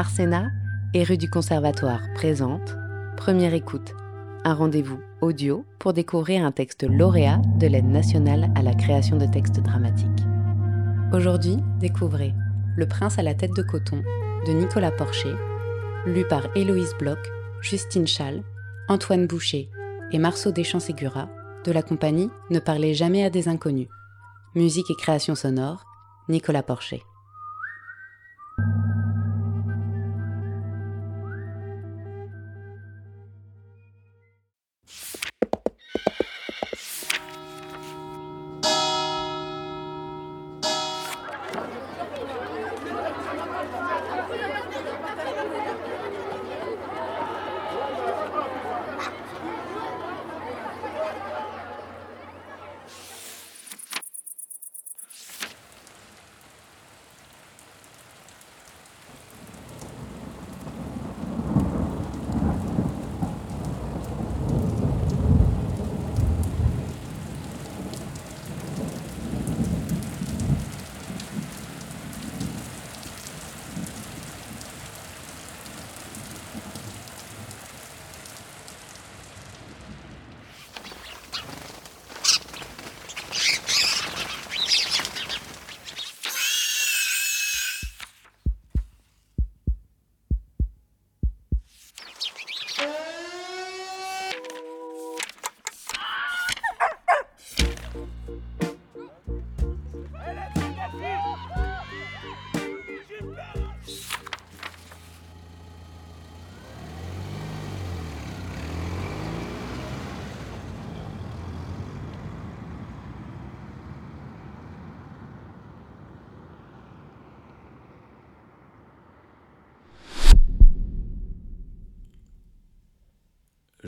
Arsena et rue du Conservatoire présente Première écoute, un rendez-vous audio pour découvrir un texte lauréat de l'aide nationale à la création de textes dramatiques. Aujourd'hui, découvrez Le prince à la tête de coton de Nicolas Porcher, lu par Héloïse Bloch, Justine Schall, Antoine Boucher et Marceau Deschamps-Ségura de la compagnie Ne parlez jamais à des inconnus. Musique et création sonore, Nicolas Porcher.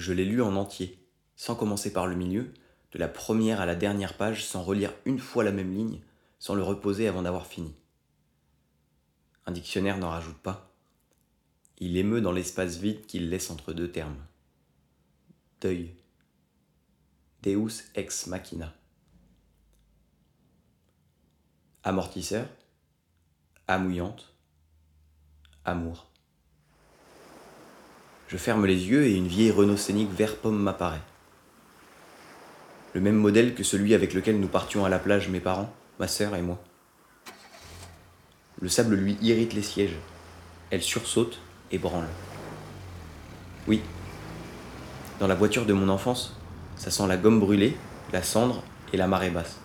Je l'ai lu en entier, sans commencer par le milieu, de la première à la dernière page, sans relire une fois la même ligne, sans le reposer avant d'avoir fini. Un dictionnaire n'en rajoute pas. Il émeut dans l'espace vide qu'il laisse entre deux termes. Deuil. Deus ex machina. Amortisseur. Amouillante. Amour. Je ferme les yeux et une vieille Renault Scénic vert pomme m'apparaît. Le même modèle que celui avec lequel nous partions à la plage mes parents, ma sœur et moi. Le sable lui irrite les sièges. Elle sursaute et branle. Oui, dans la voiture de mon enfance, ça sent la gomme brûlée, la cendre et la marée basse.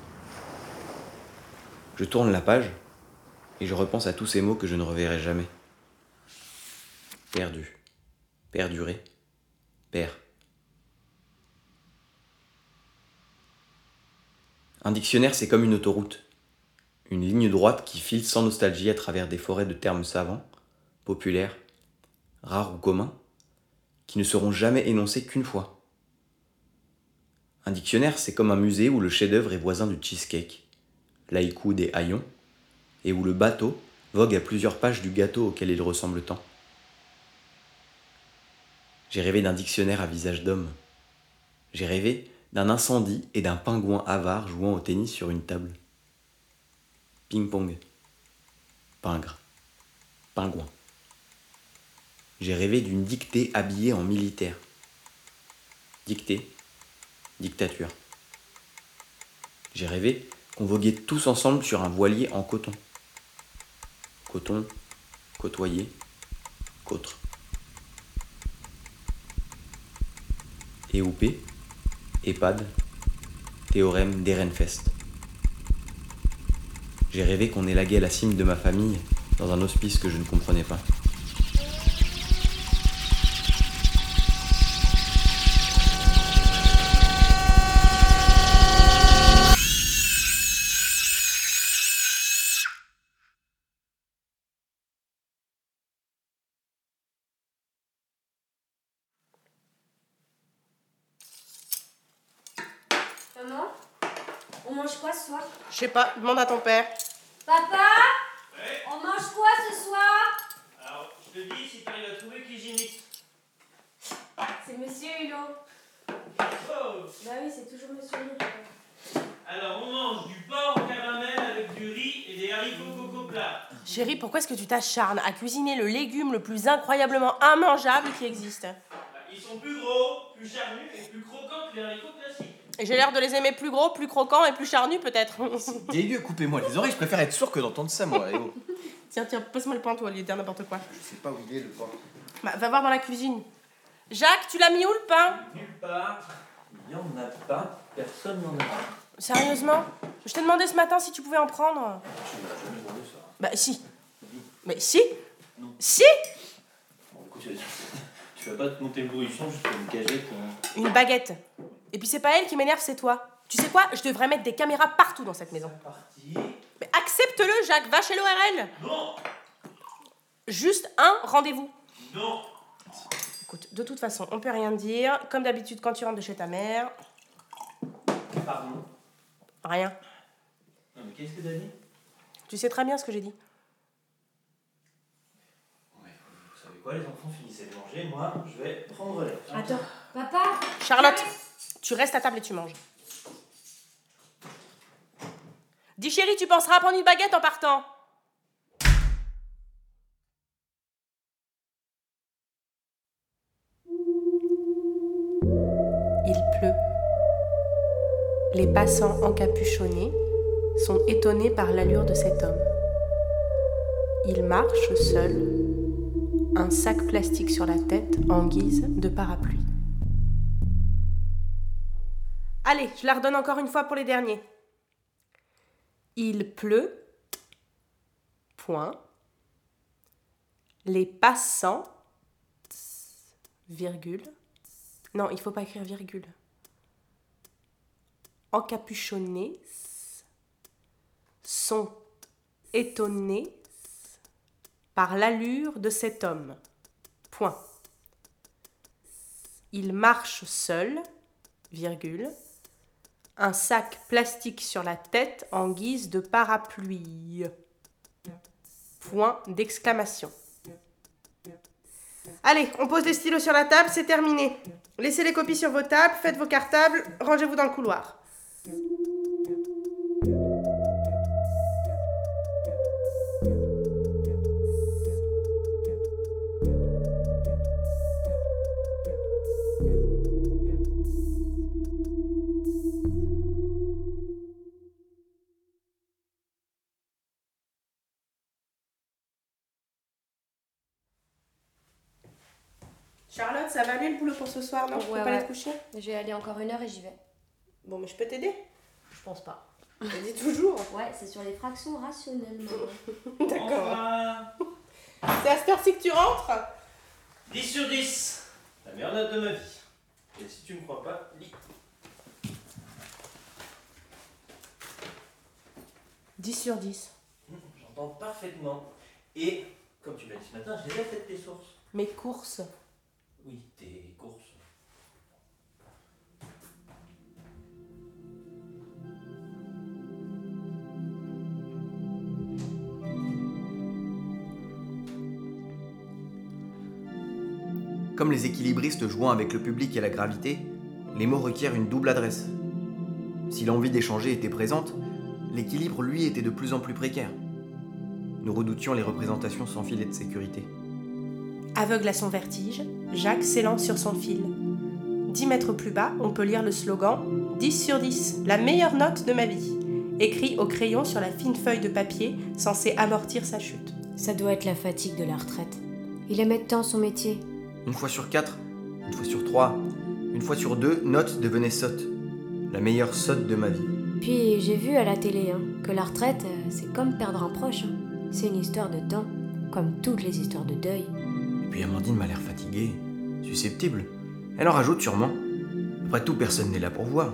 Je tourne la page et je repense à tous ces mots que je ne reverrai jamais. Perdu perdurer, père. Un dictionnaire, c'est comme une autoroute, une ligne droite qui file sans nostalgie à travers des forêts de termes savants, populaires, rares ou communs, qui ne seront jamais énoncés qu'une fois. Un dictionnaire, c'est comme un musée où le chef-d'œuvre est voisin du cheesecake, l'haïku des haillons, et où le bateau vogue à plusieurs pages du gâteau auquel il ressemble tant. J'ai rêvé d'un dictionnaire à visage d'homme. J'ai rêvé d'un incendie et d'un pingouin avare jouant au tennis sur une table. Ping-pong. Pingre. Pingouin. J'ai rêvé d'une dictée habillée en militaire. Dictée. Dictature. J'ai rêvé qu'on voguait tous ensemble sur un voilier en coton. Coton, côtoyer, côtre. EUP, EHPAD, théorème d'Ehrenfest. J'ai rêvé qu'on élaguait la cime de ma famille dans un hospice que je ne comprenais pas. On mange quoi ce soir? Je sais pas, demande à ton père. Papa? Ouais. On mange quoi ce soir? Alors, je te dis si t'arrives à trouver cuisiniste. C'est Monsieur Hulot. Oh Bah oui, c'est toujours Monsieur Hulot. Alors, on mange du porc au caramel avec du riz et des haricots coco plats. Chérie, pourquoi est-ce que tu t'acharnes à cuisiner le légume le plus incroyablement immangeable qui existe? Ils sont plus gros, plus charnus et plus croquants que les haricots classiques. Et j'ai l'air de les aimer plus gros, plus croquants et plus charnus peut-être. Dégueu, coupez-moi les oreilles, je préfère être sûr que d'entendre ça, moi. eh oh. tiens, tiens, passe-moi le pain, toi, lieu de dire n'importe quoi. Je sais pas où il est, le pain. Bah, va voir dans la cuisine. Jacques, tu l'as mis où le pain? Nulle part. Il n'y en a pas. Personne n'en a. Sérieusement? Je t'ai demandé ce matin si tu pouvais en prendre. Je n'ai jamais demandé ça. Bah si. Mais si? Non. Si? Bon, écoute, tu- tu vas pas te monter le bourrichon juste pour une cagette. hein. Une baguette. Et puis c'est pas elle qui m'énerve, c'est toi. Tu sais quoi? Je devrais mettre des caméras partout dans cette maison. Parti. Mais accepte-le, Jacques, va chez l'ORL. Non Juste un rendez-vous. Non Écoute, de toute façon, on peut rien dire. Comme d'habitude, quand tu rentres de chez ta mère, Pardon. rien. Non, mais qu'est-ce que t'as dit? Tu sais très bien ce que j'ai dit. Vous savez quoi, les enfants finissaient de manger. Moi, je vais prendre l'air. Attends, papa Charlotte, tu restes à table et tu manges. Dis chérie, tu penseras à prendre une baguette en partant. Il pleut. Les passants encapuchonnés sont étonnés par l'allure de cet homme. Il marche seul, un sac plastique sur la tête en guise de parapluie. Allez, je la redonne encore une fois pour les derniers. Il pleut. Point. Les passants. Virgule. Non, il faut pas écrire virgule. Encapuchonnés sont étonnés par l'allure de cet homme. Point. Il marche seul, virgule, un sac plastique sur la tête en guise de parapluie. Point d'exclamation. Allez, on pose les stylos sur la table, c'est terminé. Laissez les copies sur vos tables, faites vos cartables, rangez-vous dans le couloir. Charlotte, ça va aller le boulot pour ce soir, non? Tu Ouais, peux pas ouais. aller te coucher? Je vais aller encore une heure et j'y vais. Bon, mais je peux t'aider? Je pense pas. Je te dis toujours. Ouais, c'est sur les fractions rationnelles, maman. D'accord. Enfin C'est à cette heure-ci que tu rentres? 10 sur 10 La meilleure note de ma vie. Et si tu me crois pas, lis. 10 sur 10. J'entends parfaitement. Et, comme tu m'as dit ce matin, je les ai faites tes sources. Mes courses. Oui, tes courses. Comme les équilibristes jouant avec le public et la gravité, les mots requièrent une double adresse. Si l'envie d'échanger était présente, l'équilibre, lui, était de plus en plus précaire. Nous redoutions les représentations sans filet de sécurité. Aveugle à son vertige, Jacques s'élance sur son fil. 10 mètres plus bas, on peut lire le slogan 10 sur 10, la meilleure note de ma vie, écrit au crayon sur la fine feuille de papier censée amortir sa chute. Ça doit être la fatigue de la retraite. Il aimait tant son métier. Une fois sur quatre, une fois sur trois, une fois sur deux, note devenait sotte. La meilleure sotte de ma vie. Puis j'ai vu à la télé hein, que la retraite, euh, c'est comme perdre un proche. hein. C'est une histoire de temps, comme toutes les histoires de deuil. Puis Amandine m'a l'air fatiguée, susceptible. Elle en rajoute sûrement. Après tout, personne n'est là pour voir.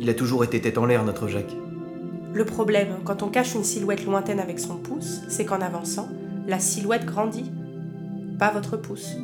Il a toujours été tête en l'air, notre Jacques. Le problème, quand on cache une silhouette lointaine avec son pouce, c'est qu'en avançant, la silhouette grandit. Pas votre pouce.